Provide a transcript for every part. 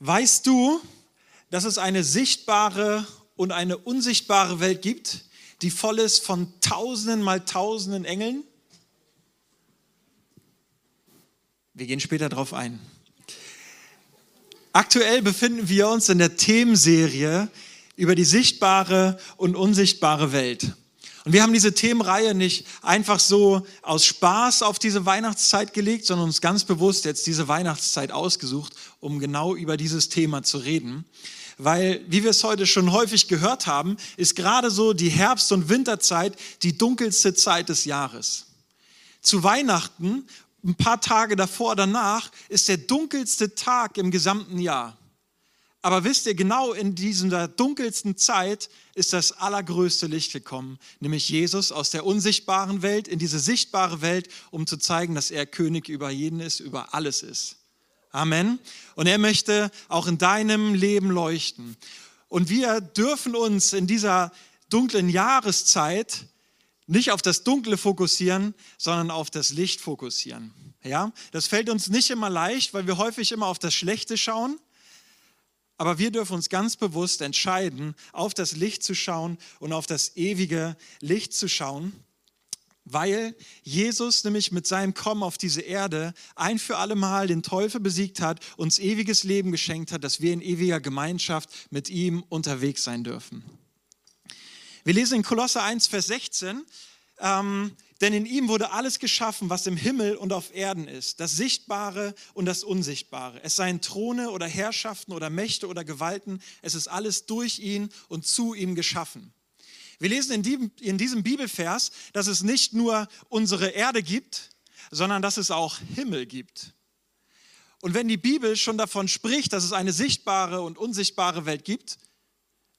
Weißt du, dass es eine sichtbare und eine unsichtbare Welt gibt, die voll ist von Tausenden mal Tausenden Engeln? Wir gehen später darauf ein. Aktuell befinden wir uns in der Themenserie über die sichtbare und unsichtbare Welt. Und wir haben diese Themenreihe nicht einfach so aus Spaß auf diese Weihnachtszeit gelegt, sondern uns ganz bewusst jetzt diese Weihnachtszeit ausgesucht, um genau über dieses Thema zu reden. Weil, wie wir es heute schon häufig gehört haben, ist gerade so die Herbst- und Winterzeit die dunkelste Zeit des Jahres. Zu Weihnachten, ein paar Tage davor, danach, ist der dunkelste Tag im gesamten Jahr. Aber wisst ihr, genau in dieser dunkelsten Zeit ist das allergrößte Licht gekommen, nämlich Jesus aus der unsichtbaren Welt in diese sichtbare Welt, um zu zeigen, dass er König über jeden ist, über alles ist. Amen. Und er möchte auch in deinem Leben leuchten. Und wir dürfen uns in dieser dunklen Jahreszeit nicht auf das Dunkle fokussieren, sondern auf das Licht fokussieren. Ja, das fällt uns nicht immer leicht, weil wir häufig immer auf das Schlechte schauen. Aber wir dürfen uns ganz bewusst entscheiden, auf das Licht zu schauen und auf das ewige Licht zu schauen, weil Jesus nämlich mit seinem Kommen auf diese Erde ein für alle Mal den Teufel besiegt hat, uns ewiges Leben geschenkt hat, dass wir in ewiger Gemeinschaft mit ihm unterwegs sein dürfen. Wir lesen in Kolosse 1, Vers 16, ähm, denn in ihm wurde alles geschaffen, was im Himmel und auf Erden ist, das Sichtbare und das Unsichtbare. Es seien Throne oder Herrschaften oder Mächte oder Gewalten, es ist alles durch ihn und zu ihm geschaffen. Wir lesen in, die, in diesem Bibelvers, dass es nicht nur unsere Erde gibt, sondern dass es auch Himmel gibt. Und wenn die Bibel schon davon spricht, dass es eine sichtbare und unsichtbare Welt gibt,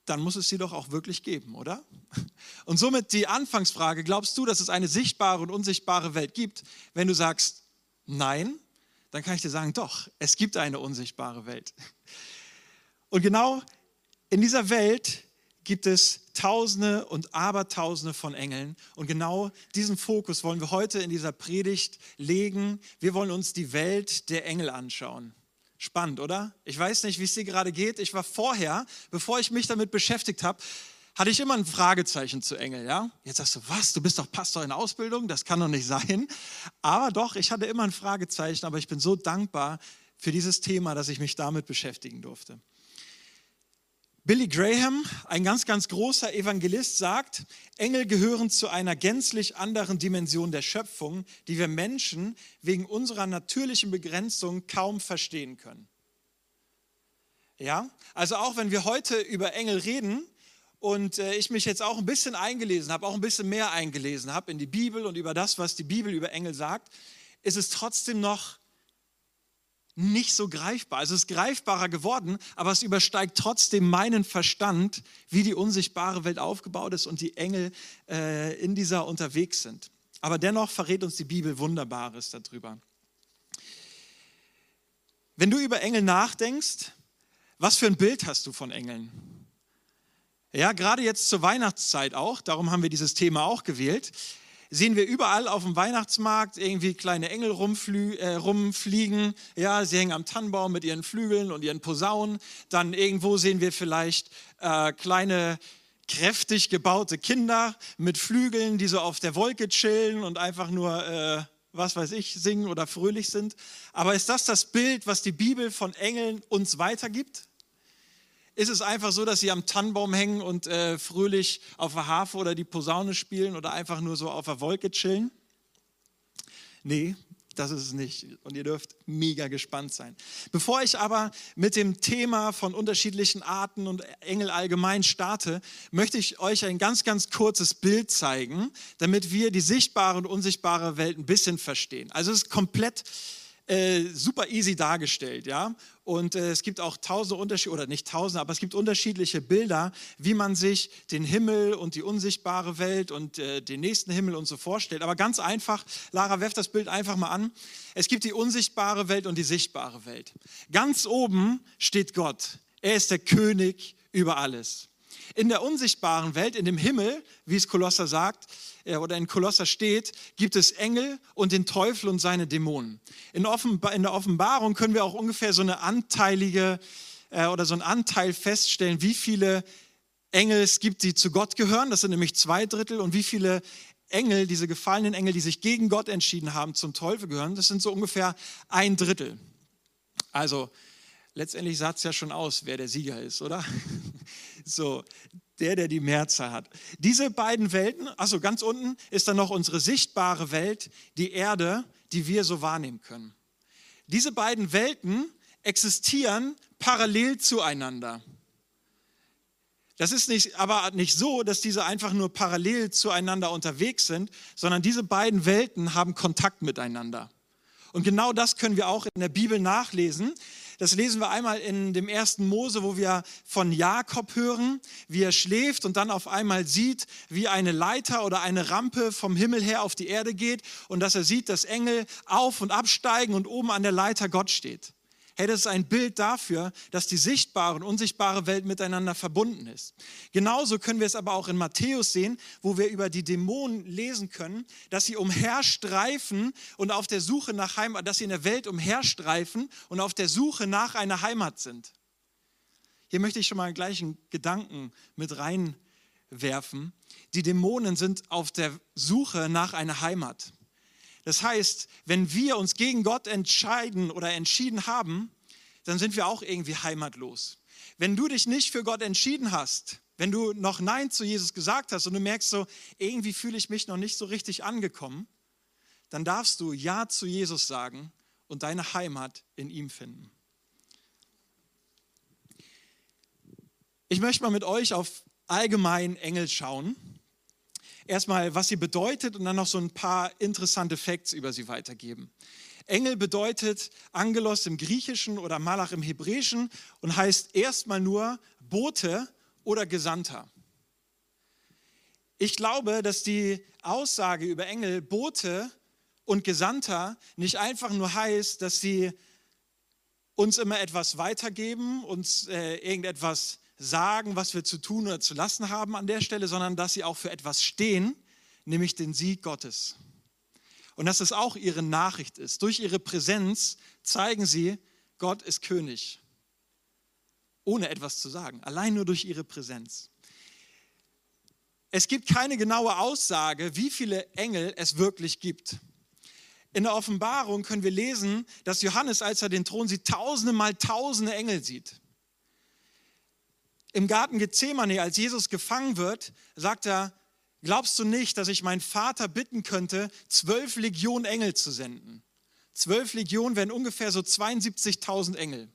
dann muss es sie doch auch wirklich geben, oder? Und somit die Anfangsfrage, glaubst du, dass es eine sichtbare und unsichtbare Welt gibt? Wenn du sagst, nein, dann kann ich dir sagen, doch, es gibt eine unsichtbare Welt. Und genau in dieser Welt gibt es Tausende und Abertausende von Engeln. Und genau diesen Fokus wollen wir heute in dieser Predigt legen. Wir wollen uns die Welt der Engel anschauen. Spannend, oder? Ich weiß nicht, wie es dir gerade geht. Ich war vorher, bevor ich mich damit beschäftigt habe, hatte ich immer ein Fragezeichen zu Engel, ja? Jetzt sagst du, was? Du bist doch Pastor in Ausbildung? Das kann doch nicht sein. Aber doch, ich hatte immer ein Fragezeichen, aber ich bin so dankbar für dieses Thema, dass ich mich damit beschäftigen durfte. Billy Graham, ein ganz, ganz großer Evangelist, sagt, Engel gehören zu einer gänzlich anderen Dimension der Schöpfung, die wir Menschen wegen unserer natürlichen Begrenzung kaum verstehen können. Ja, also auch wenn wir heute über Engel reden und äh, ich mich jetzt auch ein bisschen eingelesen habe, auch ein bisschen mehr eingelesen habe in die Bibel und über das, was die Bibel über Engel sagt, ist es trotzdem noch nicht so greifbar. Also es ist greifbarer geworden, aber es übersteigt trotzdem meinen Verstand, wie die unsichtbare Welt aufgebaut ist und die Engel äh, in dieser unterwegs sind. Aber dennoch verrät uns die Bibel Wunderbares darüber. Wenn du über Engel nachdenkst, was für ein Bild hast du von Engeln? Ja, gerade jetzt zur Weihnachtszeit auch, darum haben wir dieses Thema auch gewählt sehen wir überall auf dem Weihnachtsmarkt irgendwie kleine Engel rumflü äh, rumfliegen. Ja, sie hängen am Tannenbaum mit ihren Flügeln und ihren Posaunen. Dann irgendwo sehen wir vielleicht äh, kleine kräftig gebaute Kinder mit Flügeln, die so auf der Wolke chillen und einfach nur, äh, was weiß ich, singen oder fröhlich sind. Aber ist das das Bild, was die Bibel von Engeln uns weitergibt? Ist es einfach so, dass sie am Tannenbaum hängen und äh, fröhlich auf der Harfe oder die Posaune spielen oder einfach nur so auf der Wolke chillen? Nee, das ist es nicht. Und ihr dürft mega gespannt sein. Bevor ich aber mit dem Thema von unterschiedlichen Arten und Engel allgemein starte, möchte ich euch ein ganz, ganz kurzes Bild zeigen, damit wir die sichtbare und unsichtbare Welt ein bisschen verstehen. Also es ist komplett äh, super easy dargestellt, ja. Und äh, es gibt auch tausende Unterschiede, oder nicht tausende, aber es gibt unterschiedliche Bilder, wie man sich den Himmel und die unsichtbare Welt und äh, den nächsten Himmel und so vorstellt. Aber ganz einfach, Lara, werft das Bild einfach mal an. Es gibt die unsichtbare Welt und die sichtbare Welt. Ganz oben steht Gott. Er ist der König über alles. In der unsichtbaren Welt, in dem Himmel, wie es Kolosser sagt, äh, oder in Kolosser steht, gibt es Engel und den Teufel und seine Dämonen. In, der Offenbarung können wir auch ungefähr so eine anteilige äh, oder so einen Anteil feststellen, wie viele Engel es gibt, die zu Gott gehören. Das sind nämlich zwei Drittel. Und wie viele Engel, diese gefallenen Engel, die sich gegen Gott entschieden haben, zum Teufel gehören. Das sind so ungefähr ein Drittel. Also letztendlich sagt es ja schon aus, wer der Sieger ist, oder? So, der, der die Mehrzahl hat. Diese beiden Welten, also ganz unten ist dann noch unsere sichtbare Welt, die Erde, die wir so wahrnehmen können. Diese beiden Welten existieren parallel zueinander. Das ist nicht, aber nicht so, dass diese einfach nur parallel zueinander unterwegs sind, sondern diese beiden Welten haben Kontakt miteinander. Und genau das können wir auch in der Bibel nachlesen. Das lesen wir einmal in dem ersten Mose, wo wir von Jakob hören, wie er schläft und dann auf einmal sieht, wie eine Leiter oder eine Rampe vom Himmel her auf die Erde geht und dass er sieht, dass Engel auf und absteigen und oben an der Leiter Gott steht. Hey, das ist ein Bild dafür, dass die sichtbare und unsichtbare Welt miteinander verbunden ist. Genauso können wir es aber auch in Matthäus sehen, wo wir über die Dämonen lesen können, dass sie umherstreifen und auf der Suche nach Heimat, dass sie in der Welt umherstreifen und auf der Suche nach einer Heimat sind. Hier möchte ich schon mal einen gleichen Gedanken mit reinwerfen. Die Dämonen sind auf der Suche nach einer Heimat. Das heißt, wenn wir uns gegen Gott entscheiden oder entschieden haben, dann sind wir auch irgendwie heimatlos. Wenn du dich nicht für Gott entschieden hast, wenn du noch Nein zu Jesus gesagt hast und du merkst so, irgendwie fühle ich mich noch nicht so richtig angekommen, dann darfst du Ja zu Jesus sagen und deine Heimat in ihm finden. Ich möchte mal mit euch auf allgemein Engel schauen erstmal, was sie bedeutet und dann noch so ein paar interessante Facts über sie weitergeben. Engel bedeutet Angelos im Griechischen oder Malach im Hebräischen und heißt erstmal nur Bote oder Gesandter. Ich glaube, dass die Aussage über Engel, Bote und Gesandter nicht einfach nur heißt, dass sie uns immer etwas weitergeben, uns äh, irgendetwas sagen, was wir zu tun oder zu lassen haben an der Stelle, sondern dass sie auch für etwas stehen, nämlich den Sieg Gottes. Und dass es auch ihre Nachricht ist. Durch ihre Präsenz zeigen sie, Gott ist König. Ohne etwas zu sagen, allein nur durch ihre Präsenz. Es gibt keine genaue Aussage, wie viele Engel es wirklich gibt. In der Offenbarung können wir lesen, dass Johannes, als er den Thron sieht, tausende mal tausende Engel sieht. Im Garten Gethsemane, als Jesus gefangen wird, sagt er, glaubst du nicht, dass ich meinen Vater bitten könnte, zwölf Legionen Engel zu senden? Zwölf Legionen wären ungefähr so 72.000 Engel.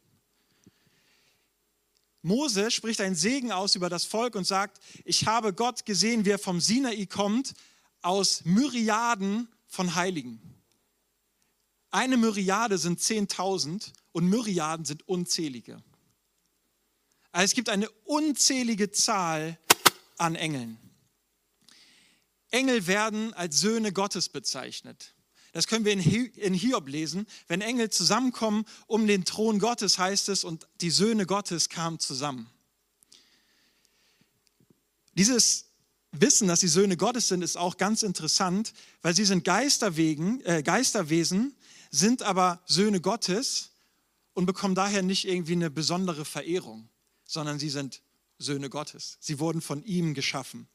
Mose spricht einen Segen aus über das Volk und sagt, ich habe Gott gesehen, wie er vom Sinai kommt, aus Myriaden von Heiligen. Eine Myriade sind 10.000 und Myriaden sind unzählige. Also es gibt eine unzählige Zahl an Engeln. Engel werden als Söhne Gottes bezeichnet. Das können wir in Hiob lesen. Wenn Engel zusammenkommen um den Thron Gottes, heißt es, und die Söhne Gottes kamen zusammen. Dieses Wissen, dass sie Söhne Gottes sind, ist auch ganz interessant, weil sie sind Geisterwegen, äh, Geisterwesen, sind aber Söhne Gottes und bekommen daher nicht irgendwie eine besondere Verehrung sondern sie sind Söhne Gottes. Sie wurden von ihm geschaffen.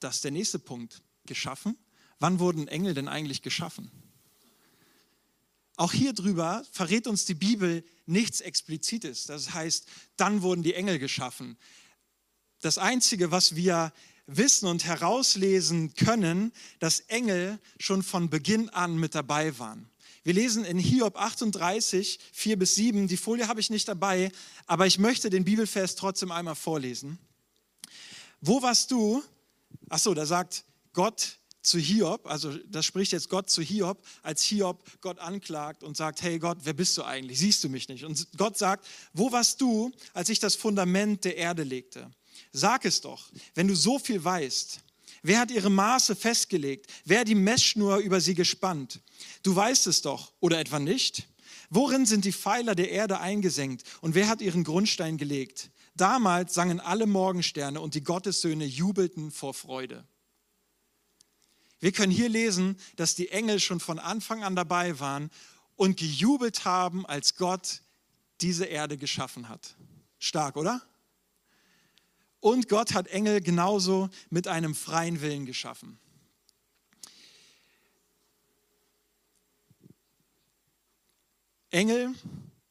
Das ist der nächste Punkt. Geschaffen? Wann wurden Engel denn eigentlich geschaffen? Auch hier drüber verrät uns die Bibel nichts Explizites. Das heißt, dann wurden die Engel geschaffen. Das Einzige, was wir wissen und herauslesen können, dass Engel schon von Beginn an mit dabei waren. Wir lesen in Hiob 38, 4 bis 7. Die Folie habe ich nicht dabei, aber ich möchte den Bibelvers trotzdem einmal vorlesen. Wo warst du? Achso, da sagt Gott zu Hiob, also das spricht jetzt Gott zu Hiob, als Hiob Gott anklagt und sagt, hey Gott, wer bist du eigentlich? Siehst du mich nicht? Und Gott sagt, wo warst du, als ich das Fundament der Erde legte? Sag es doch, wenn du so viel weißt. Wer hat ihre Maße festgelegt? Wer die Messschnur über sie gespannt? Du weißt es doch, oder etwa nicht? Worin sind die Pfeiler der Erde eingesenkt und wer hat ihren Grundstein gelegt? Damals sangen alle Morgensterne und die Gottessöhne jubelten vor Freude. Wir können hier lesen, dass die Engel schon von Anfang an dabei waren und gejubelt haben, als Gott diese Erde geschaffen hat. Stark, oder? Und Gott hat Engel genauso mit einem freien Willen geschaffen. Engel,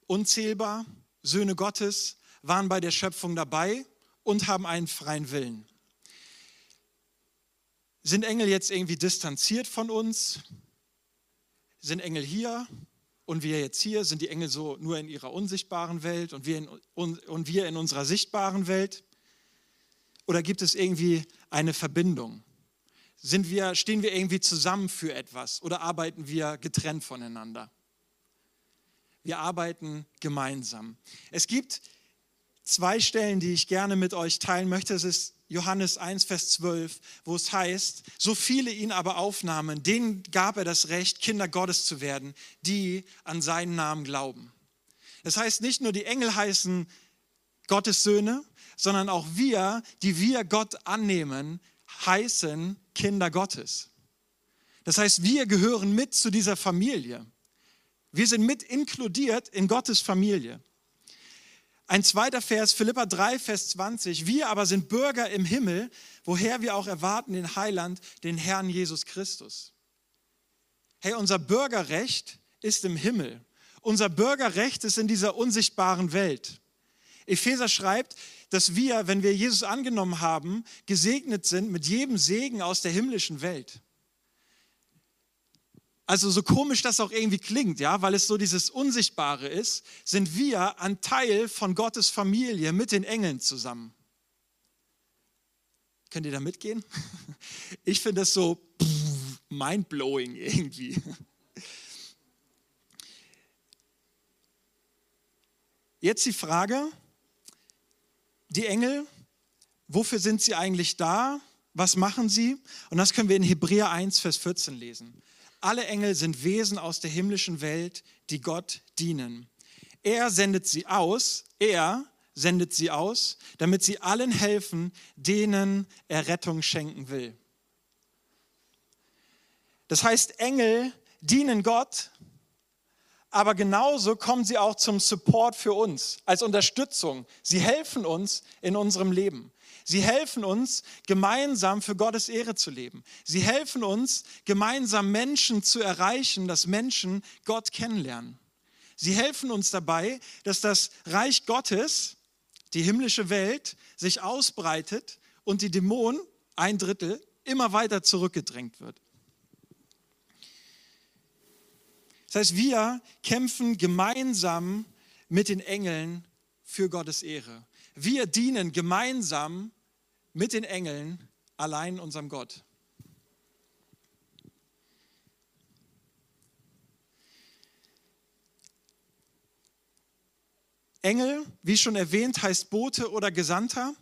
unzählbar, Söhne Gottes, waren bei der Schöpfung dabei und haben einen freien Willen. Sind Engel jetzt irgendwie distanziert von uns? Sind Engel hier und wir jetzt hier? Sind die Engel so nur in ihrer unsichtbaren Welt und wir in, und wir in unserer sichtbaren Welt? Oder gibt es irgendwie eine Verbindung? Sind wir, stehen wir irgendwie zusammen für etwas oder arbeiten wir getrennt voneinander? Wir arbeiten gemeinsam. Es gibt zwei Stellen, die ich gerne mit euch teilen möchte. Es ist Johannes 1, Vers 12, wo es heißt, so viele ihn aber aufnahmen, denen gab er das Recht, Kinder Gottes zu werden, die an seinen Namen glauben. Das heißt, nicht nur die Engel heißen Gottes Söhne, sondern auch wir, die wir Gott annehmen, heißen Kinder Gottes. Das heißt, wir gehören mit zu dieser Familie. Wir sind mit inkludiert in Gottes Familie. Ein zweiter Vers, Philippa 3, Vers 20. Wir aber sind Bürger im Himmel, woher wir auch erwarten den Heiland, den Herrn Jesus Christus. Hey, unser Bürgerrecht ist im Himmel. Unser Bürgerrecht ist in dieser unsichtbaren Welt. Epheser schreibt, dass wir, wenn wir Jesus angenommen haben, gesegnet sind mit jedem Segen aus der himmlischen Welt. Also so komisch das auch irgendwie klingt, ja, weil es so dieses Unsichtbare ist, sind wir ein Teil von Gottes Familie mit den Engeln zusammen. Könnt ihr da mitgehen? Ich finde das so mindblowing irgendwie. Jetzt die Frage, die Engel, wofür sind sie eigentlich da? Was machen sie? Und das können wir in Hebräer 1, Vers 14 lesen. Alle Engel sind Wesen aus der himmlischen Welt, die Gott dienen. Er sendet sie aus, er sendet sie aus, damit sie allen helfen, denen er Rettung schenken will. Das heißt, Engel dienen Gott, aber genauso kommen sie auch zum Support für uns, als Unterstützung. Sie helfen uns in unserem Leben. Sie helfen uns, gemeinsam für Gottes Ehre zu leben. Sie helfen uns, gemeinsam Menschen zu erreichen, dass Menschen Gott kennenlernen. Sie helfen uns dabei, dass das Reich Gottes, die himmlische Welt, sich ausbreitet und die Dämonen, ein Drittel, immer weiter zurückgedrängt wird. Das heißt, wir kämpfen gemeinsam mit den Engeln für Gottes Ehre. Wir dienen gemeinsam mit den Engeln allein unserem Gott. Engel, wie schon erwähnt, heißt Bote oder Gesandter.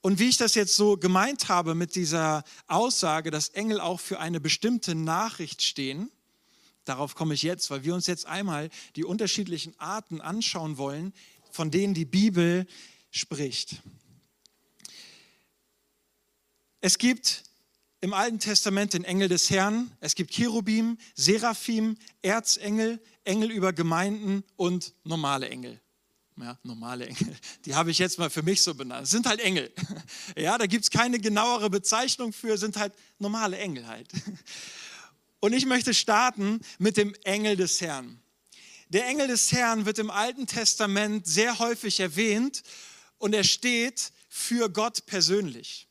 Und wie ich das jetzt so gemeint habe mit dieser Aussage, dass Engel auch für eine bestimmte Nachricht stehen, darauf komme ich jetzt, weil wir uns jetzt einmal die unterschiedlichen Arten anschauen wollen, von denen die Bibel spricht. Es gibt im Alten Testament den Engel des Herrn, es gibt Cherubim, Seraphim, Erzengel, Engel über Gemeinden und normale Engel. Ja, normale Engel, die habe ich jetzt mal für mich so benannt. Es sind halt Engel. Ja, da gibt es keine genauere Bezeichnung für, sind halt normale Engel halt. Und ich möchte starten mit dem Engel des Herrn. Der Engel des Herrn wird im Alten Testament sehr häufig erwähnt und er steht für Gott persönlich.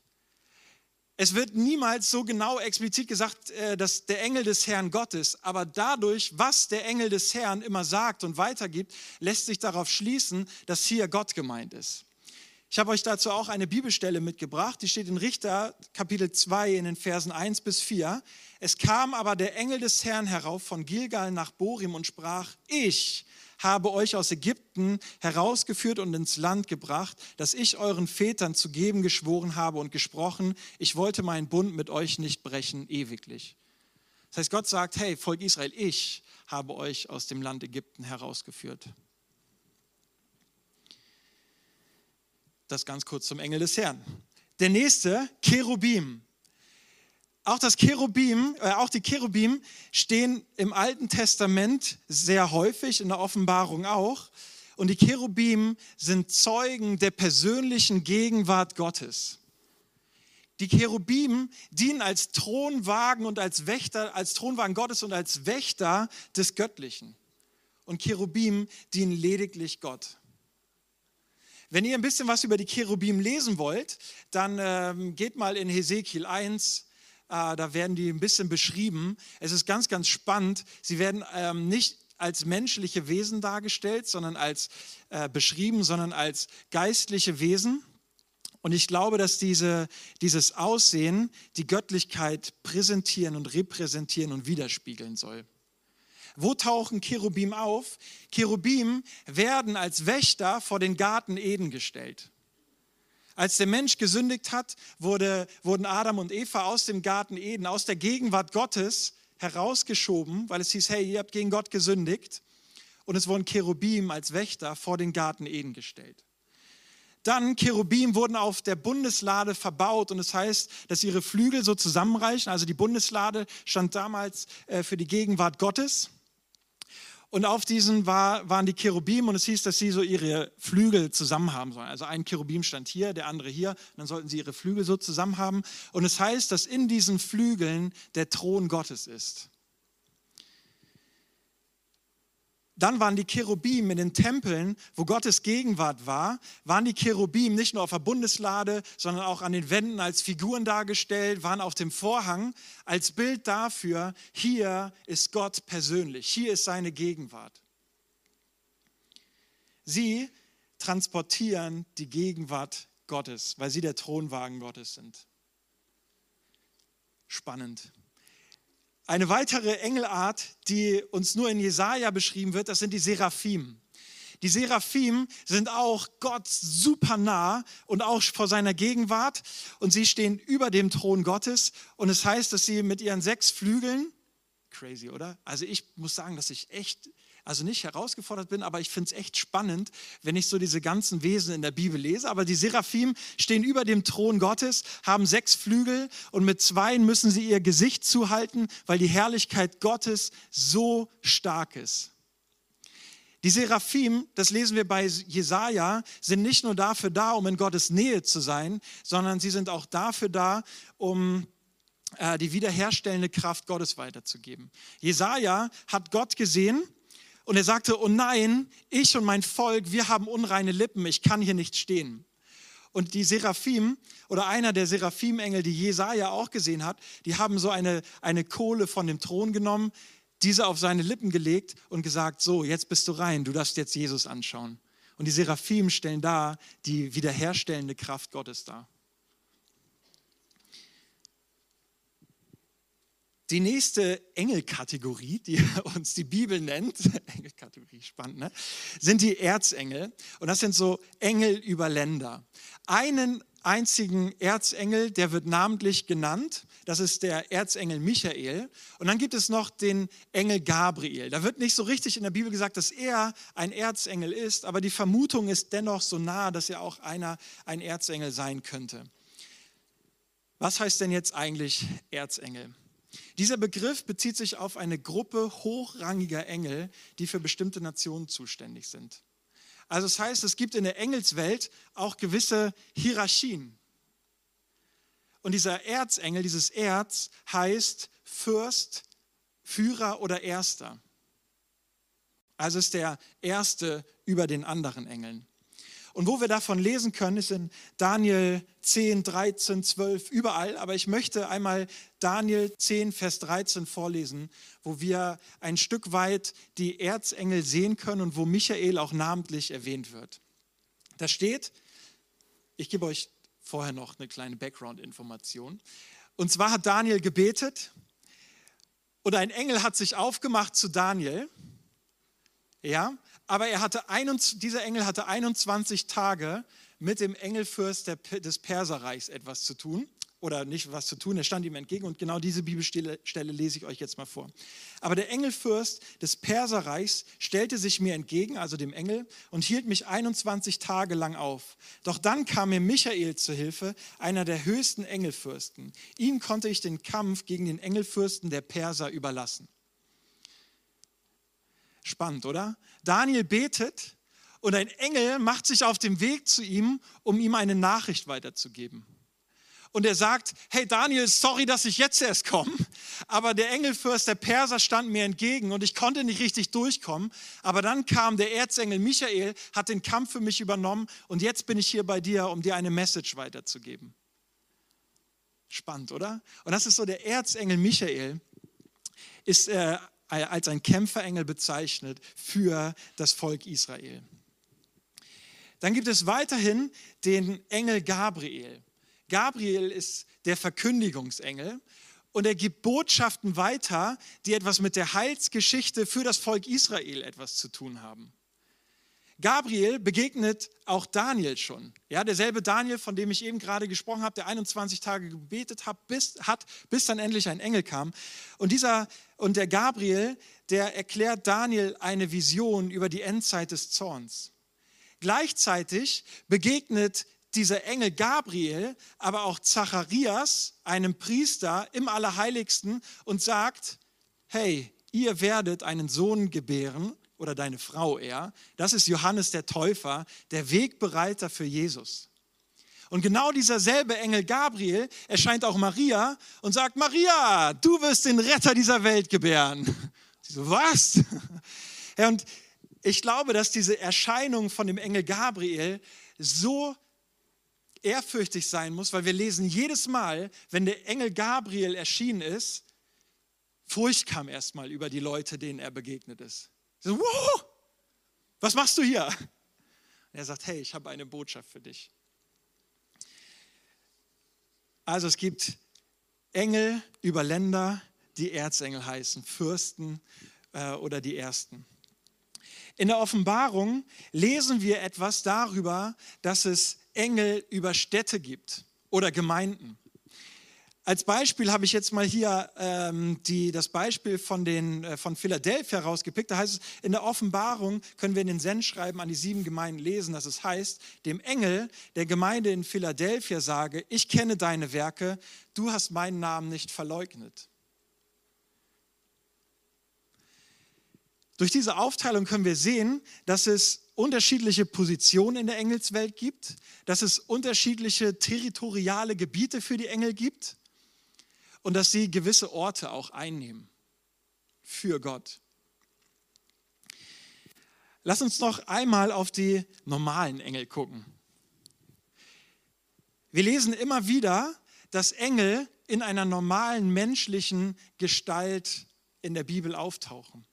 Es wird niemals so genau explizit gesagt, äh, dass der Engel des Herrn Gott ist, aber dadurch, was der Engel des Herrn immer sagt und weitergibt, lässt sich darauf schließen, dass hier Gott gemeint ist. Ich habe euch dazu auch eine Bibelstelle mitgebracht, die steht in Richter Kapitel 2 in den Versen 1 bis 4. Es kam aber der Engel des Herrn herauf von Gilgal nach Borim und sprach, ich habe euch aus Ägypten herausgeführt und ins Land gebracht, das ich euren Vätern zu geben geschworen habe und gesprochen, ich wollte meinen Bund mit euch nicht brechen ewiglich. Das heißt, Gott sagt, hey, Volk Israel, ich habe euch aus dem Land Ägypten herausgeführt. Das ganz kurz zum Engel des Herrn. Der nächste, Cherubim. Auch das Cherubim, äh, auch die Cherubim stehen im Alten Testament sehr häufig, in der Offenbarung auch. Und die Cherubim sind Zeugen der persönlichen Gegenwart Gottes. Die Cherubim dienen als Thronwagen und als Wächter, als Thronwagen Gottes und als Wächter des Göttlichen. Und Cherubim dienen lediglich Gott. Wenn ihr ein bisschen was über die Cherubim lesen wollt, dann ähm, geht mal in Hesekiel 1, äh, da werden die ein bisschen beschrieben. Es ist ganz, ganz spannend. Sie werden ähm, nicht als menschliche Wesen dargestellt, sondern als äh, beschrieben, sondern als geistliche Wesen. Und ich glaube, dass diese, dieses Aussehen die Göttlichkeit präsentieren und repräsentieren und widerspiegeln soll. Wo tauchen Cherubim auf? Cherubim werden als Wächter vor den Garten Eden gestellt. Als der Mensch gesündigt hat, wurde, wurden Adam und Eva aus dem Garten Eden, aus der Gegenwart Gottes herausgeschoben, weil es hieß, hey, ihr habt gegen Gott gesündigt. Und es wurden Cherubim als Wächter vor den Garten Eden gestellt. Dann Cherubim wurden auf der Bundeslade verbaut und das heißt, dass ihre Flügel so zusammenreichen. Also die Bundeslade stand damals äh, für die Gegenwart Gottes. Und auf diesen war, waren die Cherubim und es hieß, dass sie so ihre Flügel zusammen haben sollen. Also ein Cherubim stand hier, der andere hier. Dann sollten sie ihre Flügel so zusammen haben. Und es heißt, dass in diesen Flügeln der Thron Gottes ist. Dann waren die Cherubim in den Tempeln, wo Gottes Gegenwart war, waren die Cherubim nicht nur auf der Bundeslade, sondern auch an den Wänden als Figuren dargestellt, waren auf dem Vorhang als Bild dafür, hier ist Gott persönlich, hier ist seine Gegenwart. Sie transportieren die Gegenwart Gottes, weil sie der Thronwagen Gottes sind. Spannend. Eine weitere Engelart, die uns nur in Jesaja beschrieben wird, das sind die Seraphim. Die Seraphim sind auch Gott super nah und auch vor seiner Gegenwart und sie stehen über dem Thron Gottes und es heißt, dass sie mit ihren sechs Flügeln, crazy, oder? Also ich muss sagen, dass ich echt also nicht herausgefordert bin, aber ich finde es echt spannend, wenn ich so diese ganzen Wesen in der Bibel lese. Aber die Seraphim stehen über dem Thron Gottes, haben sechs Flügel und mit zweien müssen sie ihr Gesicht zuhalten, weil die Herrlichkeit Gottes so stark ist. Die Seraphim, das lesen wir bei Jesaja, sind nicht nur dafür da, um in Gottes Nähe zu sein, sondern sie sind auch dafür da, um äh, die wiederherstellende Kraft Gottes weiterzugeben. Jesaja hat Gott gesehen und er sagte, oh nein, ich und mein Volk, wir haben unreine Lippen, ich kann hier nicht stehen. Und die Seraphim oder einer der Seraphimengel, die Jesaja auch gesehen hat, die haben so eine, eine Kohle von dem Thron genommen, diese auf seine Lippen gelegt und gesagt, so, jetzt bist du rein, du darfst jetzt Jesus anschauen. Und die Seraphim stellen da die wiederherstellende Kraft Gottes dar. Die nächste Engelkategorie, die uns die Bibel nennt, Engelkategorie, spannend, ne? sind die Erzengel. Und das sind so Engel über Länder. Einen einzigen Erzengel, der wird namentlich genannt. Das ist der Erzengel Michael. Und dann gibt es noch den Engel Gabriel. Da wird nicht so richtig in der Bibel gesagt, dass er ein Erzengel ist, aber die Vermutung ist dennoch so nah, dass er auch einer ein Erzengel sein könnte. Was heißt denn jetzt eigentlich Erzengel? Dieser Begriff bezieht sich auf eine Gruppe hochrangiger Engel, die für bestimmte Nationen zuständig sind. Also das heißt, es gibt in der Engelswelt auch gewisse Hierarchien. Und dieser Erzengel, dieses Erz heißt Fürst, Führer oder Erster. Also ist der Erste über den anderen Engeln. Und wo wir davon lesen können, ist in Daniel 10, 13, 12, überall. Aber ich möchte einmal Daniel 10, Vers 13 vorlesen, wo wir ein Stück weit die Erzengel sehen können und wo Michael auch namentlich erwähnt wird. Da steht, ich gebe euch vorher noch eine kleine Background-Information. Und zwar hat Daniel gebetet und ein Engel hat sich aufgemacht zu Daniel. Ja, aber er hatte ein, dieser Engel hatte 21 Tage mit dem Engelfürst des Perserreichs etwas zu tun. oder nicht was zu tun, er stand ihm entgegen und genau diese Bibelstelle lese ich euch jetzt mal vor. Aber der Engelfürst des Perserreichs stellte sich mir entgegen, also dem Engel, und hielt mich 21 Tage lang auf. Doch dann kam mir Michael zu Hilfe, einer der höchsten Engelfürsten. Ihm konnte ich den Kampf gegen den Engelfürsten der Perser überlassen. Spannend, oder? Daniel betet und ein Engel macht sich auf den Weg zu ihm, um ihm eine Nachricht weiterzugeben und er sagt, hey Daniel, sorry, dass ich jetzt erst komme, aber der Engelfürst, der Perser stand mir entgegen und ich konnte nicht richtig durchkommen, aber dann kam der Erzengel Michael, hat den Kampf für mich übernommen und jetzt bin ich hier bei dir, um dir eine Message weiterzugeben. Spannend, oder? Und das ist so, der Erzengel Michael ist äh, als ein Kämpferengel bezeichnet für das Volk Israel. Dann gibt es weiterhin den Engel Gabriel. Gabriel ist der Verkündigungsengel und er gibt Botschaften weiter, die etwas mit der Heilsgeschichte für das Volk Israel etwas zu tun haben. Gabriel begegnet auch Daniel schon. Ja, derselbe Daniel, von dem ich eben gerade gesprochen habe, der 21 Tage gebetet hat bis, hat, bis dann endlich ein Engel kam. Und, dieser, und der Gabriel, der erklärt Daniel eine Vision über die Endzeit des Zorns. Gleichzeitig begegnet dieser Engel Gabriel, aber auch Zacharias, einem Priester im Allerheiligsten, und sagt, hey, ihr werdet einen Sohn gebären, oder deine Frau eher. Das ist Johannes der Täufer, der Wegbereiter für Jesus. Und genau dieser selbe Engel Gabriel erscheint auch Maria und sagt, Maria, du wirst den Retter dieser Welt gebären. Sie so, was? Und ich glaube, dass diese Erscheinung von dem Engel Gabriel so ehrfürchtig sein muss, weil wir lesen jedes Mal, wenn der Engel Gabriel erschienen ist, Furcht kam erstmal über die Leute, denen er begegnet ist. So, wow, was machst du hier? Und er sagt, hey, ich habe eine Botschaft für dich. Also es gibt Engel über Länder, die Erzengel heißen, Fürsten äh, oder die Ersten. In der Offenbarung lesen wir etwas darüber, dass es Engel über Städte gibt oder Gemeinden. Als Beispiel habe ich jetzt mal hier ähm, die, das Beispiel von, den, äh, von Philadelphia rausgepickt. Da heißt es, in der Offenbarung können wir in den Sendschreiben an die sieben Gemeinden lesen, dass es heißt, dem Engel der Gemeinde in Philadelphia sage, ich kenne deine Werke, du hast meinen Namen nicht verleugnet. Durch diese Aufteilung können wir sehen, dass es unterschiedliche Positionen in der Engelswelt gibt, dass es unterschiedliche territoriale Gebiete für die Engel gibt und dass sie gewisse Orte auch einnehmen für Gott. Lass uns noch einmal auf die normalen Engel gucken. Wir lesen immer wieder, dass Engel in einer normalen menschlichen Gestalt in der Bibel auftauchen.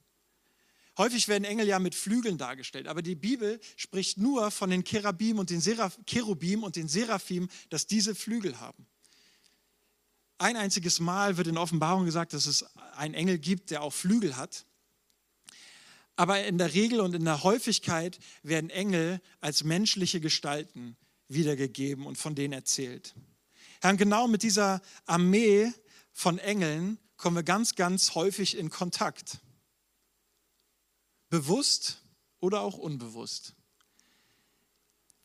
Häufig werden Engel ja mit Flügeln dargestellt, aber die Bibel spricht nur von den Cherubim und den Seraph Cherubim und den Seraphim, dass diese Flügel haben. Ein einziges Mal wird in Offenbarung gesagt, dass es einen Engel gibt, der auch Flügel hat. Aber in der Regel und in der Häufigkeit werden Engel als menschliche Gestalten wiedergegeben und von denen erzählt. Herr, genau mit dieser Armee von Engeln kommen wir ganz, ganz häufig in Kontakt bewusst oder auch unbewusst.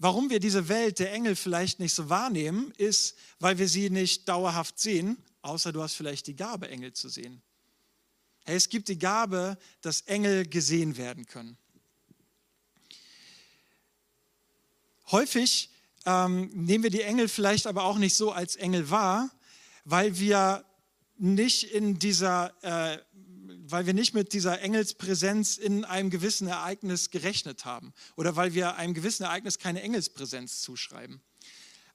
Warum wir diese Welt der Engel vielleicht nicht so wahrnehmen, ist, weil wir sie nicht dauerhaft sehen, außer du hast vielleicht die Gabe, Engel zu sehen. Hey, es gibt die Gabe, dass Engel gesehen werden können. Häufig ähm, nehmen wir die Engel vielleicht aber auch nicht so als Engel wahr, weil wir nicht in dieser äh, weil wir nicht mit dieser Engelspräsenz in einem gewissen Ereignis gerechnet haben oder weil wir einem gewissen Ereignis keine Engelspräsenz zuschreiben.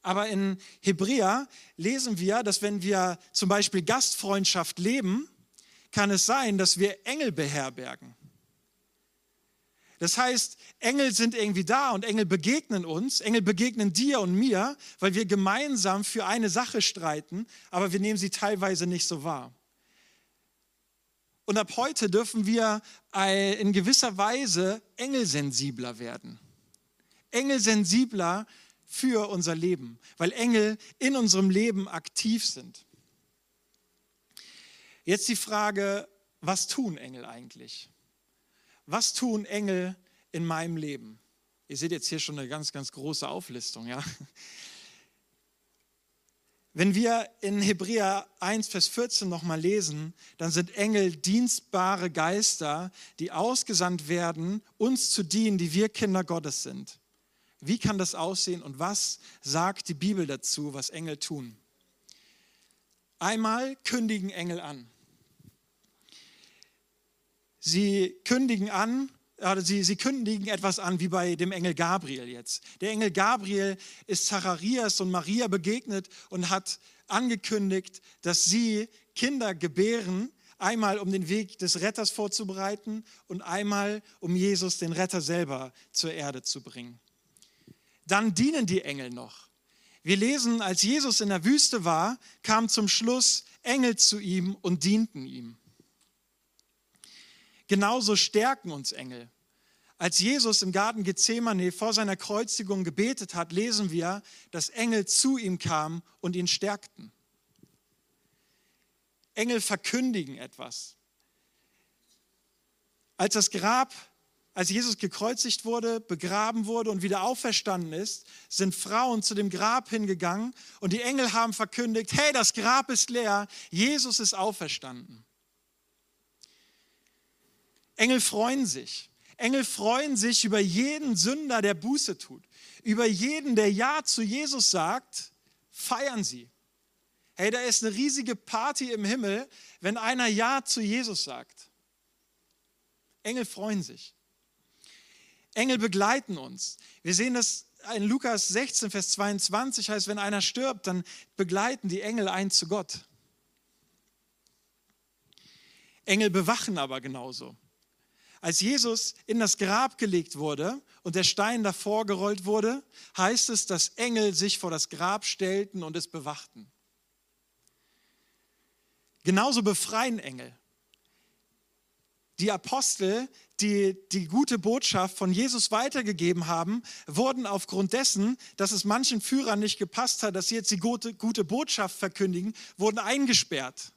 Aber in Hebräer lesen wir, dass wenn wir zum Beispiel Gastfreundschaft leben, kann es sein, dass wir Engel beherbergen. Das heißt, Engel sind irgendwie da und Engel begegnen uns, Engel begegnen dir und mir, weil wir gemeinsam für eine Sache streiten, aber wir nehmen sie teilweise nicht so wahr. Und ab heute dürfen wir in gewisser Weise engelsensibler werden. Engelsensibler für unser Leben, weil Engel in unserem Leben aktiv sind. Jetzt die Frage, was tun Engel eigentlich? Was tun Engel in meinem Leben? Ihr seht jetzt hier schon eine ganz, ganz große Auflistung, ja. Wenn wir in Hebräer 1, Vers 14 nochmal lesen, dann sind Engel dienstbare Geister, die ausgesandt werden, uns zu dienen, die wir Kinder Gottes sind. Wie kann das aussehen und was sagt die Bibel dazu, was Engel tun? Einmal kündigen Engel an. Sie kündigen an, sie, sie kündigen etwas an, wie bei dem Engel Gabriel jetzt. Der Engel Gabriel ist Zacharias und Maria begegnet und hat angekündigt, dass sie Kinder gebären, einmal um den Weg des Retters vorzubereiten und einmal um Jesus, den Retter selber, zur Erde zu bringen. Dann dienen die Engel noch. Wir lesen, als Jesus in der Wüste war, kamen zum Schluss Engel zu ihm und dienten ihm. Genauso stärken uns Engel. Als Jesus im Garten Gethsemane vor seiner Kreuzigung gebetet hat, lesen wir, dass Engel zu ihm kamen und ihn stärkten. Engel verkündigen etwas. Als das Grab, als Jesus gekreuzigt wurde, begraben wurde und wieder auferstanden ist, sind Frauen zu dem Grab hingegangen und die Engel haben verkündigt, hey, das Grab ist leer, Jesus ist auferstanden. Engel freuen sich. Engel freuen sich über jeden Sünder, der Buße tut. Über jeden, der Ja zu Jesus sagt, feiern sie. Hey, da ist eine riesige Party im Himmel, wenn einer Ja zu Jesus sagt. Engel freuen sich. Engel begleiten uns. Wir sehen das in Lukas 16, Vers 22 heißt, wenn einer stirbt, dann begleiten die Engel einen zu Gott. Engel bewachen aber genauso. Als Jesus in das Grab gelegt wurde und der Stein davor gerollt wurde, heißt es, dass Engel sich vor das Grab stellten und es bewachten. Genauso befreien Engel. Die Apostel, die die gute Botschaft von Jesus weitergegeben haben, wurden aufgrund dessen, dass es manchen Führern nicht gepasst hat, dass sie jetzt die gute, gute Botschaft verkündigen, wurden eingesperrt.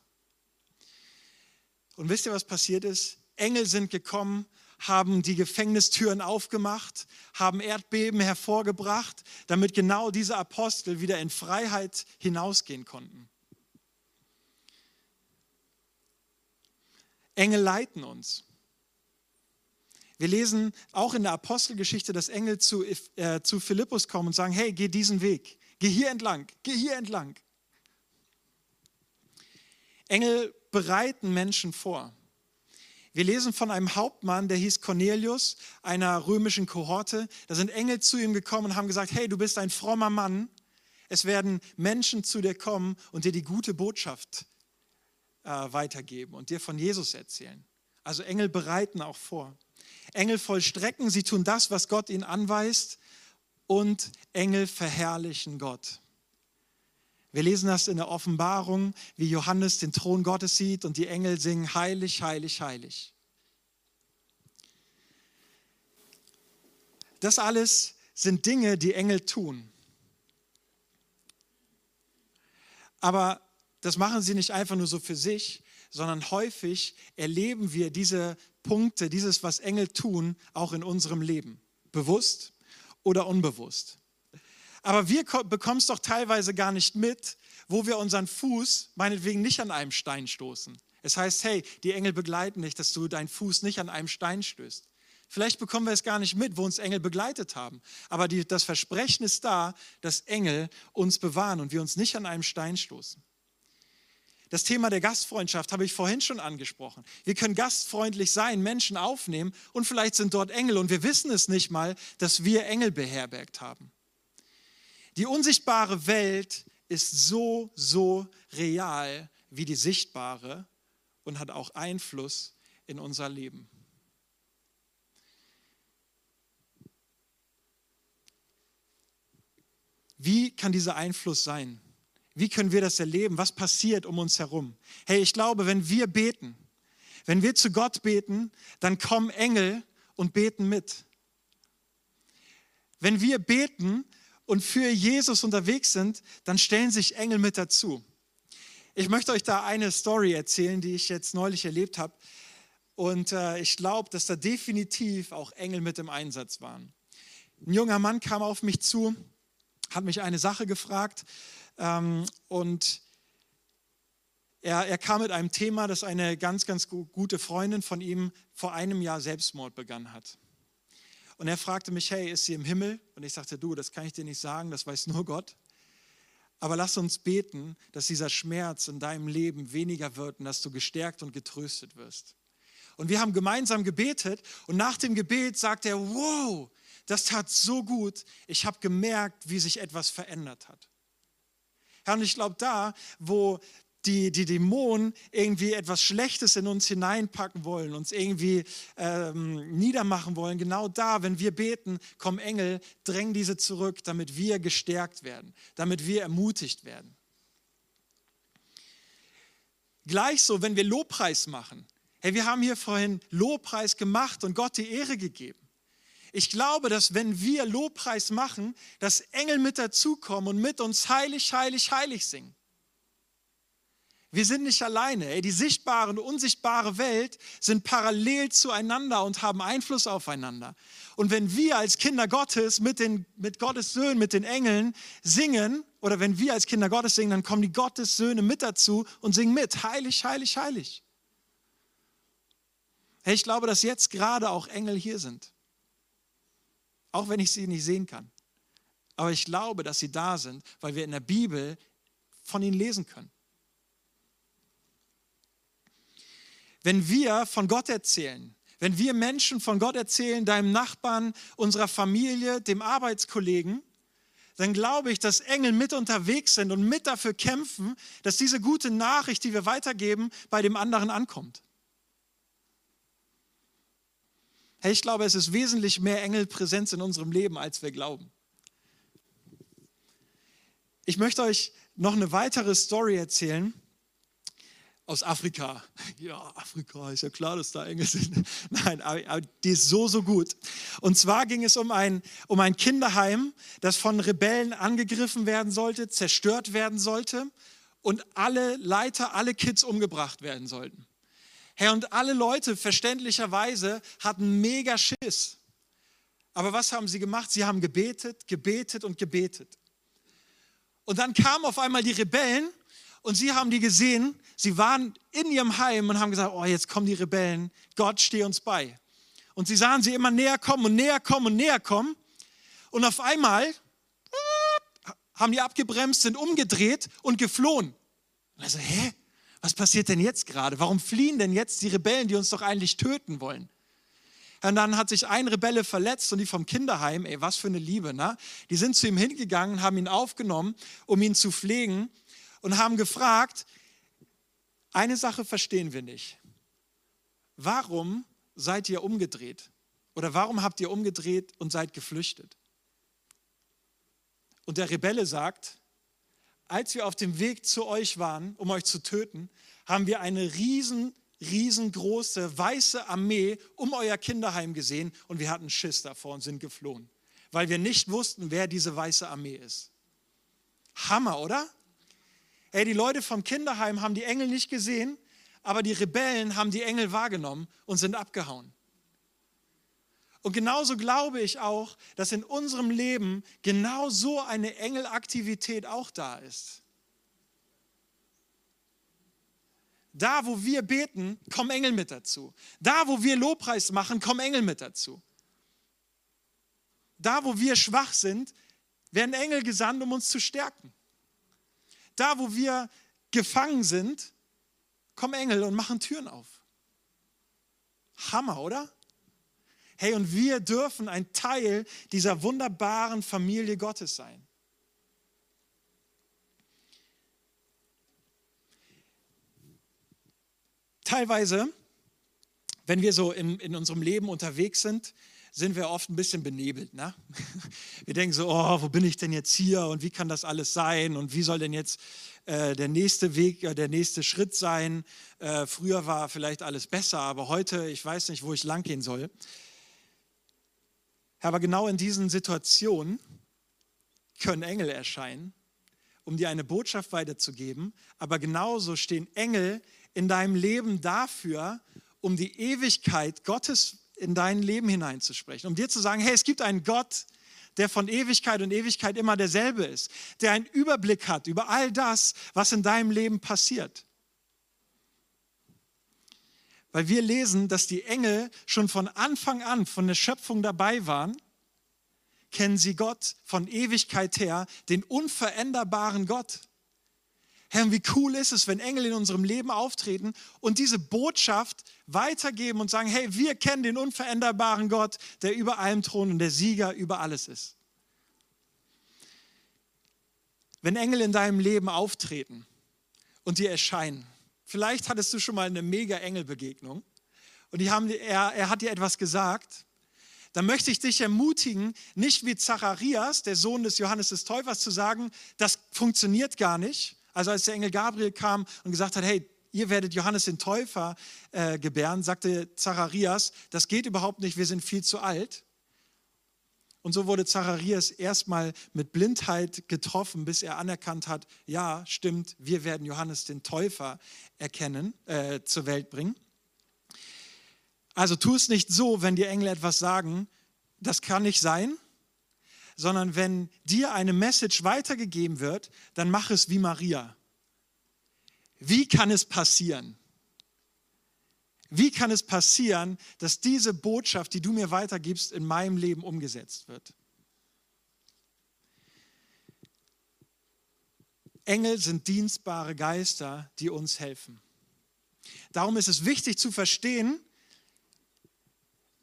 Und wisst ihr, was passiert ist? Engel sind gekommen, haben die Gefängnistüren aufgemacht, haben Erdbeben hervorgebracht, damit genau diese Apostel wieder in Freiheit hinausgehen konnten. Engel leiten uns. Wir lesen auch in der Apostelgeschichte, dass Engel zu, äh, zu Philippus kommen und sagen, hey, geh diesen Weg, geh hier entlang, geh hier entlang. Engel bereiten Menschen vor. Wir lesen von einem Hauptmann, der hieß Cornelius, einer römischen Kohorte. Da sind Engel zu ihm gekommen und haben gesagt, hey, du bist ein frommer Mann. Es werden Menschen zu dir kommen und dir die gute Botschaft äh, weitergeben und dir von Jesus erzählen. Also Engel bereiten auch vor. Engel vollstrecken, sie tun das, was Gott ihnen anweist und Engel verherrlichen Gott. Wir lesen das in der Offenbarung, wie Johannes den Thron Gottes sieht und die Engel singen, heilig, heilig, heilig. Das alles sind Dinge, die Engel tun. Aber das machen sie nicht einfach nur so für sich, sondern häufig erleben wir diese Punkte, dieses, was Engel tun, auch in unserem Leben. Bewusst oder unbewusst. Aber wir bekommen es doch teilweise gar nicht mit, wo wir unseren Fuß meinetwegen nicht an einem Stein stoßen. Es heißt, hey, die Engel begleiten dich, dass du deinen Fuß nicht an einem Stein stößt. Vielleicht bekommen wir es gar nicht mit, wo uns Engel begleitet haben. Aber die, das Versprechen ist da, dass Engel uns bewahren und wir uns nicht an einem Stein stoßen. Das Thema der Gastfreundschaft habe ich vorhin schon angesprochen. Wir können gastfreundlich sein, Menschen aufnehmen und vielleicht sind dort Engel und wir wissen es nicht mal, dass wir Engel beherbergt haben. Die unsichtbare Welt ist so, so real wie die sichtbare und hat auch Einfluss in unser Leben. Wie kann dieser Einfluss sein? Wie können wir das erleben? Was passiert um uns herum? Hey, ich glaube, wenn wir beten, wenn wir zu Gott beten, dann kommen Engel und beten mit. Wenn wir beten und für Jesus unterwegs sind, dann stellen sich Engel mit dazu. Ich möchte euch da eine Story erzählen, die ich jetzt neulich erlebt habe. Und äh, ich glaube, dass da definitiv auch Engel mit im Einsatz waren. Ein junger Mann kam auf mich zu, hat mich eine Sache gefragt ähm, und er, er, kam mit einem Thema, das eine ganz, ganz gute Freundin von ihm vor einem Jahr Selbstmord begangen hat. Und er fragte mich, hey, ist sie im Himmel? Und ich sagte, du, das kann ich dir nicht sagen, das weiß nur Gott. Aber lass uns beten, dass dieser Schmerz in deinem Leben weniger wird und dass du gestärkt und getröstet wirst. Und wir haben gemeinsam gebetet und nach dem Gebet sagt er, wow, das tat so gut. Ich habe gemerkt, wie sich etwas verändert hat. Herr, und ich glaube, da, wo die, die Dämonen irgendwie etwas Schlechtes in uns hineinpacken wollen, uns irgendwie ähm, niedermachen wollen, genau da, wenn wir beten, kommen Engel, drängen diese zurück, damit wir gestärkt werden, damit wir ermutigt werden. Gleich so, wenn wir Lobpreis machen. Hey, wir haben hier vorhin Lobpreis gemacht und Gott die Ehre gegeben. Ich glaube, dass wenn wir Lobpreis machen, dass Engel mit dazukommen und mit uns heilig, heilig, heilig singen. Wir sind nicht alleine. Ey, die sichtbare und unsichtbare Welt sind parallel zueinander und haben Einfluss aufeinander. Und wenn wir als Kinder Gottes mit, den, mit Gottes Söhnen, mit den Engeln singen, oder wenn wir als Kinder Gottes singen, dann kommen die Gottes Söhne mit dazu und singen mit. Heilig, heilig, heilig. Hey, ich glaube, dass jetzt gerade auch Engel hier sind. Auch wenn ich sie nicht sehen kann. Aber ich glaube, dass sie da sind, weil wir in der Bibel von ihnen lesen können. Wenn wir von Gott erzählen, wenn wir Menschen von Gott erzählen, deinem Nachbarn, unserer Familie, dem Arbeitskollegen, dann glaube ich, dass Engel mit unterwegs sind und mit dafür kämpfen, dass diese gute Nachricht, die wir weitergeben, bei dem anderen ankommt. Hey, ich glaube, es ist wesentlich mehr Engelpräsenz in unserem Leben, als wir glauben. Ich möchte euch noch eine weitere Story erzählen aus Afrika. Ja, Afrika, ist ja klar, dass da Engel sind. Nein, aber, die ist so, so gut. Und zwar ging es um ein, um ein Kinderheim, das von Rebellen angegriffen werden sollte, zerstört werden sollte und alle Leiter, alle Kids umgebracht werden sollten. Herr, und alle Leute verständlicherweise hatten mega Schiss. Aber was haben sie gemacht? Sie haben gebetet, gebetet und gebetet. Und dann kamen auf einmal die Rebellen und sie haben die gesehen, sie waren in ihrem Heim und haben gesagt, oh, jetzt kommen die Rebellen, Gott stehe uns bei. Und sie sahen sie immer näher kommen und näher kommen und näher kommen. Und auf einmal haben die abgebremst, sind umgedreht und geflohen. Also, hä? Was passiert denn jetzt gerade? Warum fliehen denn jetzt die Rebellen, die uns doch eigentlich töten wollen? Und dann hat sich ein Rebelle verletzt und die vom Kinderheim, ey, was für eine Liebe, ne? Die sind zu ihm hingegangen, haben ihn aufgenommen, um ihn zu pflegen und haben gefragt, eine Sache verstehen wir nicht. Warum seid ihr umgedreht? Oder warum habt ihr umgedreht und seid geflüchtet? Und der Rebelle sagt, als wir auf dem Weg zu euch waren, um euch zu töten, haben wir eine riesen, riesengroße weiße Armee um euer Kinderheim gesehen und wir hatten Schiss davor und sind geflohen, weil wir nicht wussten, wer diese weiße Armee ist. Hammer, oder? Ey, die Leute vom Kinderheim haben die Engel nicht gesehen, aber die Rebellen haben die Engel wahrgenommen und sind abgehauen. Und genauso glaube ich auch, dass in unserem Leben genau so eine Engelaktivität auch da ist. Da, wo wir beten, kommen Engel mit dazu. Da, wo wir Lobpreis machen, kommen Engel mit dazu. Da, wo wir schwach sind, werden Engel gesandt, um uns zu stärken. Da, wo wir gefangen sind, kommen Engel und machen Türen auf. Hammer, oder? Hey, und wir dürfen ein Teil dieser wunderbaren Familie Gottes sein. Teilweise, wenn wir so in, in unserem Leben unterwegs sind, sind wir oft ein bisschen benebelt. Ne? Wir denken so, oh, wo bin ich denn jetzt hier und wie kann das alles sein und wie soll denn jetzt äh, der nächste Weg, äh, der nächste Schritt sein? Äh, früher war vielleicht alles besser, aber heute, ich weiß nicht, wo ich lang gehen soll. Aber genau in diesen Situationen können Engel erscheinen, um dir eine Botschaft weiterzugeben, aber genauso stehen Engel in deinem Leben dafür, um die Ewigkeit Gottes in dein Leben hineinzusprechen, um dir zu sagen, hey, es gibt einen Gott, der von Ewigkeit und Ewigkeit immer derselbe ist, der einen Überblick hat über all das, was in deinem Leben passiert. Weil wir lesen, dass die Engel schon von Anfang an von der Schöpfung dabei waren, kennen sie Gott von Ewigkeit her, den unveränderbaren Gott. Herr, wie cool ist es, wenn Engel in unserem Leben auftreten und diese Botschaft weitergeben und sagen, hey, wir kennen den unveränderbaren Gott, der über allem thront und der Sieger über alles ist. Wenn Engel in deinem Leben auftreten und dir erscheinen, vielleicht hattest du schon mal eine mega Engelbegegnung und die haben, er, er hat dir etwas gesagt, dann möchte ich dich ermutigen, nicht wie Zacharias, der Sohn des Johannes des Täufers, zu sagen, das funktioniert gar nicht, also als der Engel Gabriel kam und gesagt hat, hey, ihr werdet Johannes den Täufer äh, gebären, sagte Zacharias, das geht überhaupt nicht, wir sind viel zu alt. Und so wurde Zacharias erstmal mit Blindheit getroffen, bis er anerkannt hat, ja, stimmt, wir werden Johannes den Täufer erkennen, äh, zur Welt bringen. Also tu es nicht so, wenn die Engel etwas sagen, das kann nicht sein, sondern wenn dir eine Message weitergegeben wird, dann mach es wie Maria. Wie kann es passieren? Wie kann es passieren, dass diese Botschaft, die du mir weitergibst, in meinem Leben umgesetzt wird? Engel sind dienstbare Geister, die uns helfen. Darum ist es wichtig zu verstehen,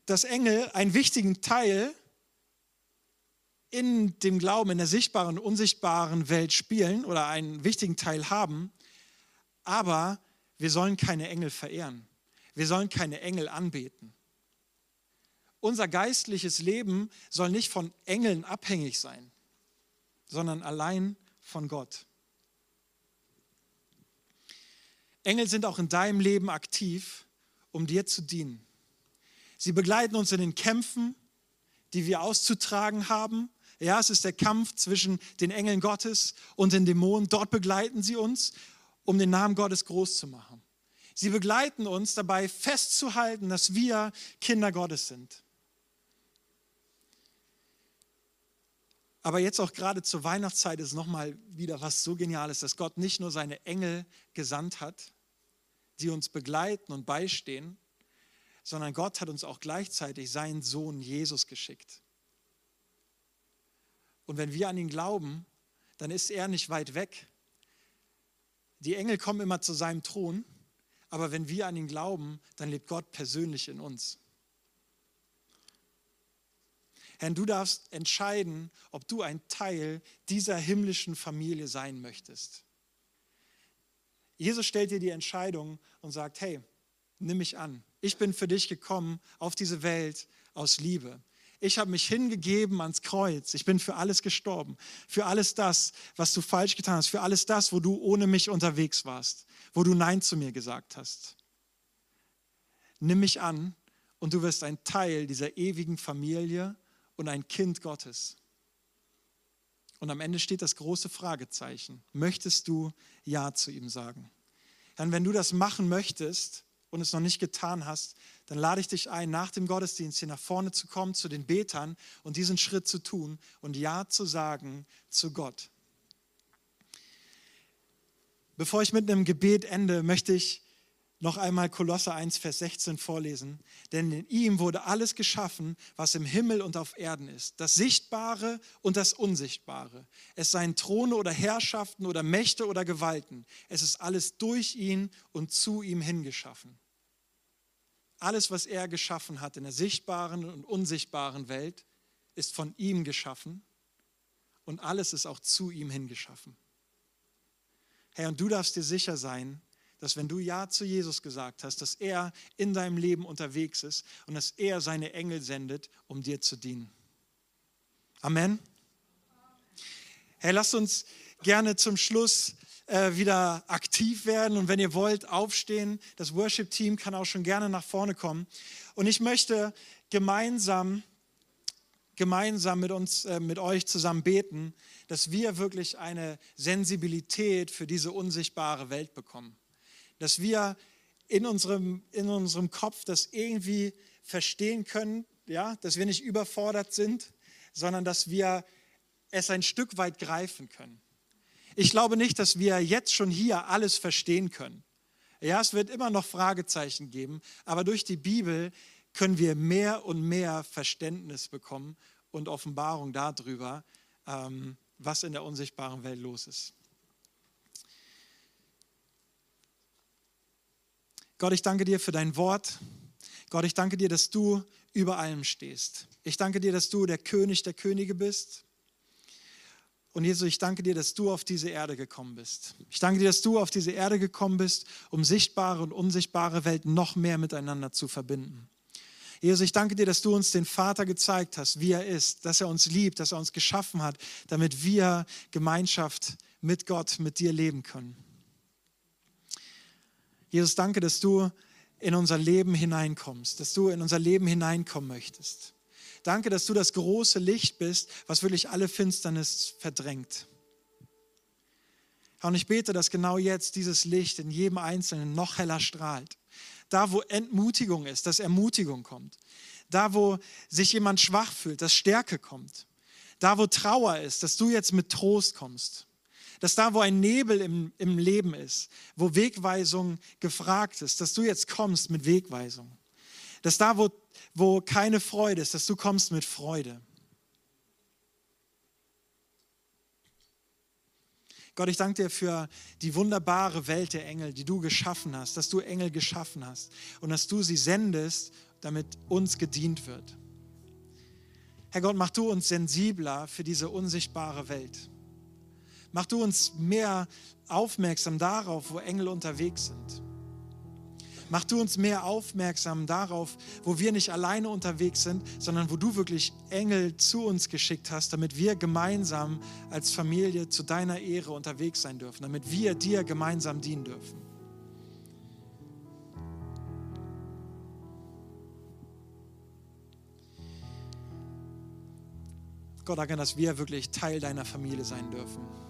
dass Engel einen wichtigen Teil in dem Glauben, in der sichtbaren und unsichtbaren Welt spielen oder einen wichtigen Teil haben, aber wir sollen keine Engel verehren. Wir sollen keine Engel anbeten. Unser geistliches Leben soll nicht von Engeln abhängig sein, sondern allein von Gott. Engel sind auch in deinem Leben aktiv, um dir zu dienen. Sie begleiten uns in den Kämpfen, die wir auszutragen haben, ja, es ist der Kampf zwischen den Engeln Gottes und den Dämonen. Dort begleiten sie uns, um den Namen Gottes groß zu machen. Sie begleiten uns dabei festzuhalten, dass wir Kinder Gottes sind. Aber jetzt auch gerade zur Weihnachtszeit ist nochmal wieder was so Geniales, dass Gott nicht nur seine Engel gesandt hat, die uns begleiten und beistehen, sondern Gott hat uns auch gleichzeitig seinen Sohn Jesus geschickt. Und wenn wir an ihn glauben, dann ist er nicht weit weg. Die Engel kommen immer zu seinem Thron, aber wenn wir an ihn glauben, dann lebt Gott persönlich in uns. Herr, du darfst entscheiden, ob du ein Teil dieser himmlischen Familie sein möchtest. Jesus stellt dir die Entscheidung und sagt, hey, nimm mich an. Ich bin für dich gekommen auf diese Welt aus Liebe. Ich habe mich hingegeben ans Kreuz. Ich bin für alles gestorben. Für alles das, was du falsch getan hast. Für alles das, wo du ohne mich unterwegs warst. Wo du Nein zu mir gesagt hast. Nimm mich an und du wirst ein Teil dieser ewigen Familie und ein Kind Gottes. Und am Ende steht das große Fragezeichen. Möchtest du Ja zu ihm sagen? Dann, wenn du das machen möchtest, und es noch nicht getan hast, dann lade ich dich ein, nach dem Gottesdienst hier nach vorne zu kommen, zu den Betern und diesen Schritt zu tun und Ja zu sagen zu Gott. Bevor ich mit einem Gebet ende, möchte ich noch einmal Kolosse 1, Vers 16 vorlesen. Denn in ihm wurde alles geschaffen, was im Himmel und auf Erden ist. Das Sichtbare und das Unsichtbare. Es seien Throne oder Herrschaften oder Mächte oder Gewalten. Es ist alles durch ihn und zu ihm hingeschaffen. Alles, was er geschaffen hat in der sichtbaren und unsichtbaren Welt, ist von ihm geschaffen und alles ist auch zu ihm hingeschaffen. Herr, und du darfst dir sicher sein, dass wenn du Ja zu Jesus gesagt hast, dass er in deinem Leben unterwegs ist und dass er seine Engel sendet, um dir zu dienen. Amen. Hey, lasst uns gerne zum Schluss äh, wieder aktiv werden und wenn ihr wollt, aufstehen. Das Worship-Team kann auch schon gerne nach vorne kommen. Und ich möchte gemeinsam gemeinsam mit uns, äh, mit euch zusammen beten, dass wir wirklich eine Sensibilität für diese unsichtbare Welt bekommen. Dass wir in unserem, in unserem Kopf das irgendwie verstehen können, ja, dass wir nicht überfordert sind, sondern dass wir es ein Stück weit greifen können. Ich glaube nicht, dass wir jetzt schon hier alles verstehen können. Ja, es wird immer noch Fragezeichen geben, aber durch die Bibel können wir mehr und mehr Verständnis bekommen und Offenbarung darüber, ähm, was in der unsichtbaren Welt los ist. Gott, ich danke dir für dein Wort. Gott, ich danke dir, dass du über allem stehst. Ich danke dir, dass du der König der Könige bist. Und Jesus, ich danke dir, dass du auf diese Erde gekommen bist. Ich danke dir, dass du auf diese Erde gekommen bist, um sichtbare und unsichtbare Welt noch mehr miteinander zu verbinden. Jesus, ich danke dir, dass du uns den Vater gezeigt hast, wie er ist, dass er uns liebt, dass er uns geschaffen hat, damit wir Gemeinschaft mit Gott, mit dir leben können. Jesus, danke, dass du in unser Leben hineinkommst, dass du in unser Leben hineinkommen möchtest. Danke, dass du das große Licht bist, was wirklich alle Finsternis verdrängt. Und ich bete, dass genau jetzt dieses Licht in jedem Einzelnen noch heller strahlt. Da, wo Entmutigung ist, dass Ermutigung kommt. Da, wo sich jemand schwach fühlt, dass Stärke kommt. Da, wo Trauer ist, dass du jetzt mit Trost kommst dass da, wo ein Nebel im, im Leben ist, wo Wegweisung gefragt ist, dass du jetzt kommst mit Wegweisung. Dass da, wo, wo keine Freude ist, dass du kommst mit Freude. Gott, ich danke dir für die wunderbare Welt der Engel, die du geschaffen hast, dass du Engel geschaffen hast und dass du sie sendest, damit uns gedient wird. Herr Gott, mach du uns sensibler für diese unsichtbare Welt. Mach du uns mehr aufmerksam darauf, wo Engel unterwegs sind. Mach du uns mehr aufmerksam darauf, wo wir nicht alleine unterwegs sind, sondern wo du wirklich Engel zu uns geschickt hast, damit wir gemeinsam als Familie zu deiner Ehre unterwegs sein dürfen, damit wir dir gemeinsam dienen dürfen. Gott, danke, dass wir wirklich Teil deiner Familie sein dürfen.